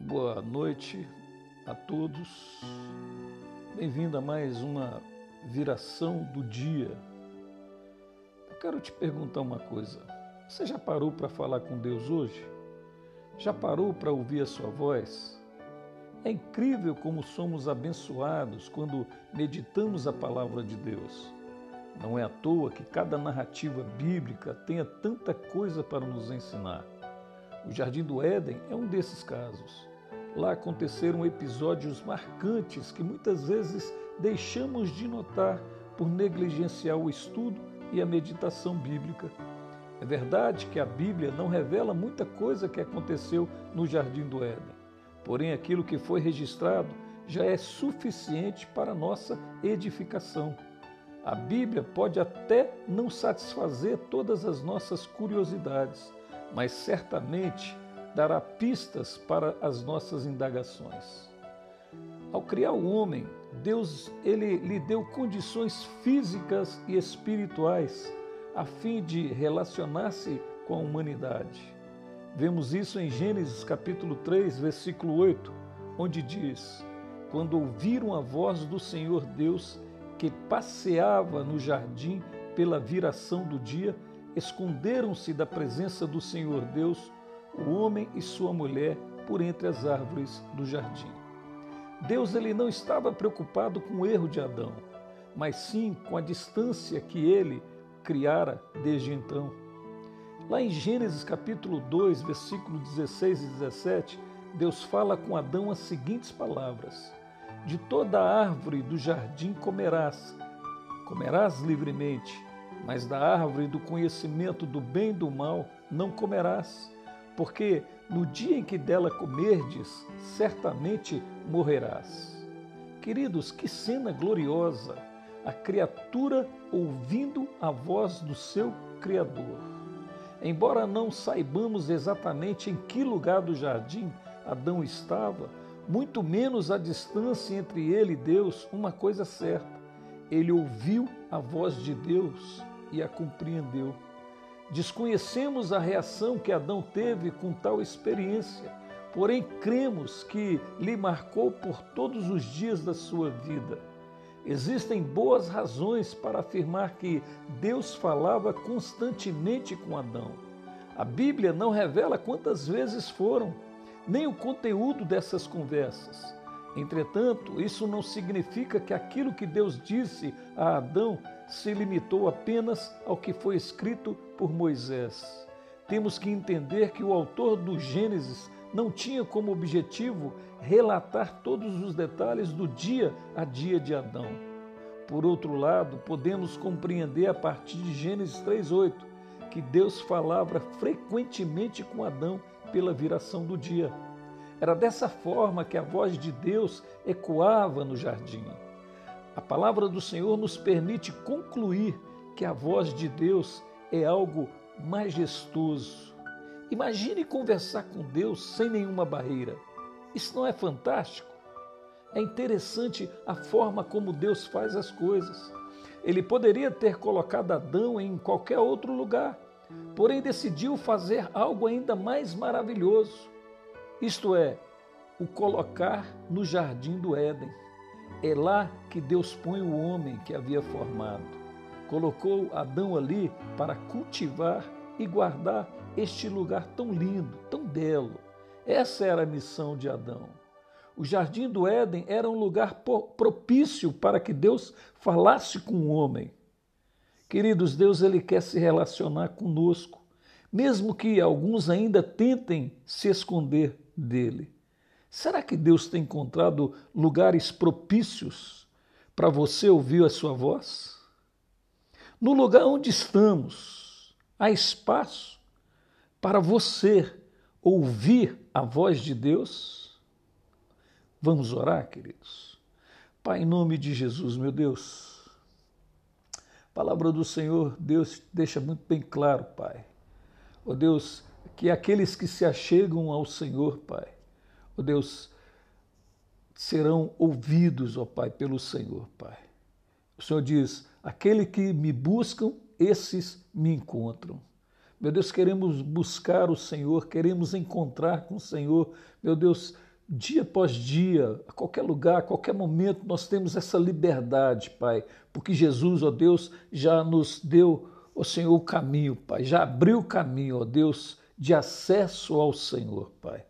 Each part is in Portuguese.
Boa noite a todos. Bem-vindo a mais uma viração do dia. Eu quero te perguntar uma coisa. Você já parou para falar com Deus hoje? Já parou para ouvir a sua voz? É incrível como somos abençoados quando meditamos a palavra de Deus. Não é à toa que cada narrativa bíblica tenha tanta coisa para nos ensinar. O Jardim do Éden é um desses casos. Lá aconteceram episódios marcantes que muitas vezes deixamos de notar por negligenciar o estudo e a meditação bíblica. É verdade que a Bíblia não revela muita coisa que aconteceu no Jardim do Éden, porém aquilo que foi registrado já é suficiente para nossa edificação. A Bíblia pode até não satisfazer todas as nossas curiosidades, mas certamente dará pistas para as nossas indagações. Ao criar o homem, Deus ele lhe deu condições físicas e espirituais a fim de relacionar-se com a humanidade. Vemos isso em Gênesis capítulo 3, versículo 8, onde diz: Quando ouviram a voz do Senhor Deus que passeava no jardim pela viração do dia, esconderam-se da presença do Senhor Deus o homem e sua mulher por entre as árvores do jardim. Deus ele não estava preocupado com o erro de Adão, mas sim com a distância que ele criara desde então. Lá em Gênesis capítulo 2, versículo 16 e 17, Deus fala com Adão as seguintes palavras: De toda árvore do jardim comerás, comerás livremente, mas da árvore do conhecimento do bem e do mal não comerás porque no dia em que dela comerdes, certamente morrerás. Queridos, que cena gloriosa! A criatura ouvindo a voz do seu Criador. Embora não saibamos exatamente em que lugar do jardim Adão estava, muito menos a distância entre ele e Deus, uma coisa certa: ele ouviu a voz de Deus e a compreendeu. Desconhecemos a reação que Adão teve com tal experiência, porém cremos que lhe marcou por todos os dias da sua vida. Existem boas razões para afirmar que Deus falava constantemente com Adão. A Bíblia não revela quantas vezes foram, nem o conteúdo dessas conversas. Entretanto, isso não significa que aquilo que Deus disse a Adão se limitou apenas ao que foi escrito por Moisés. Temos que entender que o autor do Gênesis não tinha como objetivo relatar todos os detalhes do dia a dia de Adão. Por outro lado, podemos compreender a partir de Gênesis 3:8 que Deus falava frequentemente com Adão pela viração do dia. Era dessa forma que a voz de Deus ecoava no jardim. A palavra do Senhor nos permite concluir que a voz de Deus é algo majestoso. Imagine conversar com Deus sem nenhuma barreira. Isso não é fantástico? É interessante a forma como Deus faz as coisas. Ele poderia ter colocado Adão em qualquer outro lugar, porém decidiu fazer algo ainda mais maravilhoso. Isto é, o colocar no jardim do Éden. É lá que Deus põe o homem que havia formado. Colocou Adão ali para cultivar e guardar este lugar tão lindo, tão belo. Essa era a missão de Adão. O jardim do Éden era um lugar propício para que Deus falasse com o homem. Queridos, Deus ele quer se relacionar conosco, mesmo que alguns ainda tentem se esconder dele. Será que Deus tem encontrado lugares propícios para você ouvir a sua voz? No lugar onde estamos, há espaço para você ouvir a voz de Deus? Vamos orar, queridos? Pai, em nome de Jesus, meu Deus, a palavra do Senhor, Deus deixa muito bem claro, Pai. Ó oh, Deus, que aqueles que se achegam ao Senhor, Pai, ó Deus, serão ouvidos, ó Pai, pelo Senhor, Pai. O Senhor diz: aquele que me buscam, esses me encontram. Meu Deus, queremos buscar o Senhor, queremos encontrar com o Senhor. Meu Deus, dia após dia, a qualquer lugar, a qualquer momento, nós temos essa liberdade, Pai, porque Jesus, ó Deus, já nos deu, ó Senhor, o caminho, Pai, já abriu o caminho, ó Deus, de acesso ao Senhor, Pai,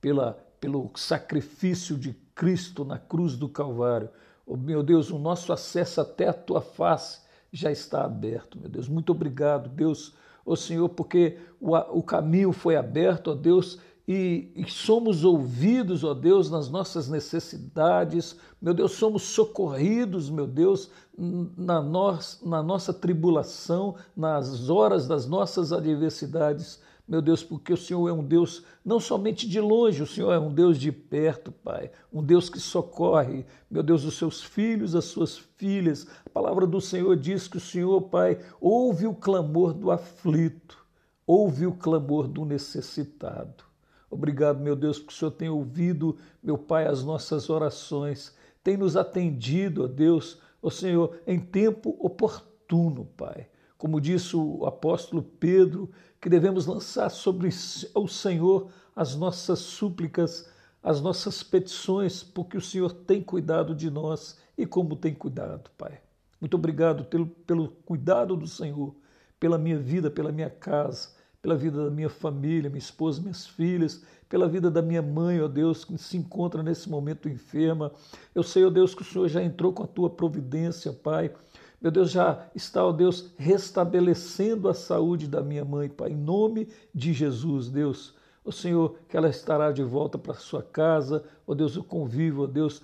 pela, pelo sacrifício de Cristo na cruz do Calvário. Ó meu Deus, o nosso acesso até a tua face já está aberto, meu Deus. Muito obrigado, Deus, ó Senhor, porque o, o caminho foi aberto, ó Deus, e, e, somos ouvidos, ó Deus, nas nossas necessidades, meu Deus, somos socorridos, meu Deus, na, nós, na nossa tribulação, nas horas das nossas adversidades, meu Deus, porque o Senhor é um Deus não somente de longe, o Senhor é um Deus de perto, Pai, um Deus que socorre, meu Deus, os seus filhos, as suas filhas. A palavra do Senhor diz que o Senhor, Pai, ouve o clamor do aflito, ouve o clamor do necessitado. Obrigado, meu Deus, porque o Senhor tem ouvido, meu Pai, as nossas orações, tem nos atendido, ó Deus, ó Senhor, em tempo oportuno, Pai. Como disse o apóstolo Pedro, que devemos lançar sobre o Senhor as nossas súplicas, as nossas petições, porque o Senhor tem cuidado de nós e como tem cuidado, Pai. Muito obrigado pelo, pelo cuidado do Senhor, pela minha vida, pela minha casa pela vida da minha família, minha esposa, minhas filhas, pela vida da minha mãe, ó Deus, que se encontra nesse momento enferma. Eu sei, ó Deus, que o Senhor já entrou com a tua providência, Pai. Meu Deus, já está, ó Deus, restabelecendo a saúde da minha mãe, Pai, em nome de Jesus, Deus. Ó Senhor, que ela estará de volta para sua casa, ó Deus, o convívio, ó Deus,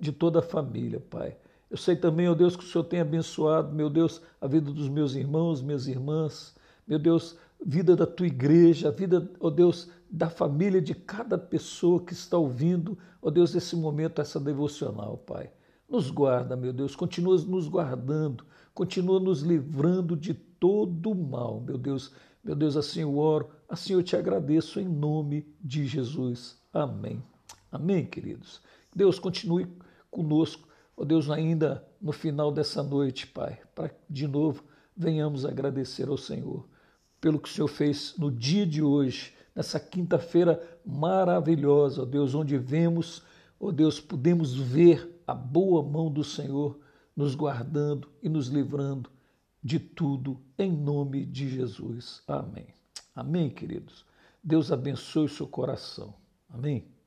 de toda a família, Pai. Eu sei também, ó Deus, que o Senhor tem abençoado, meu Deus, a vida dos meus irmãos, minhas irmãs. Meu Deus, vida da tua igreja, a vida, ó oh Deus, da família de cada pessoa que está ouvindo, ó oh Deus, esse momento, essa devocional, Pai. Nos guarda, meu Deus, continua nos guardando, continua nos livrando de todo o mal, meu Deus. Meu Deus, assim eu oro, assim eu te agradeço em nome de Jesus. Amém. Amém, queridos. Deus continue conosco, ó Deus, ainda no final dessa noite, Pai, para de novo venhamos agradecer ao Senhor pelo que o Senhor fez no dia de hoje, nessa quinta-feira maravilhosa, ó Deus, onde vemos, ó Deus, podemos ver a boa mão do Senhor nos guardando e nos livrando de tudo, em nome de Jesus. Amém. Amém, queridos. Deus abençoe o seu coração. Amém.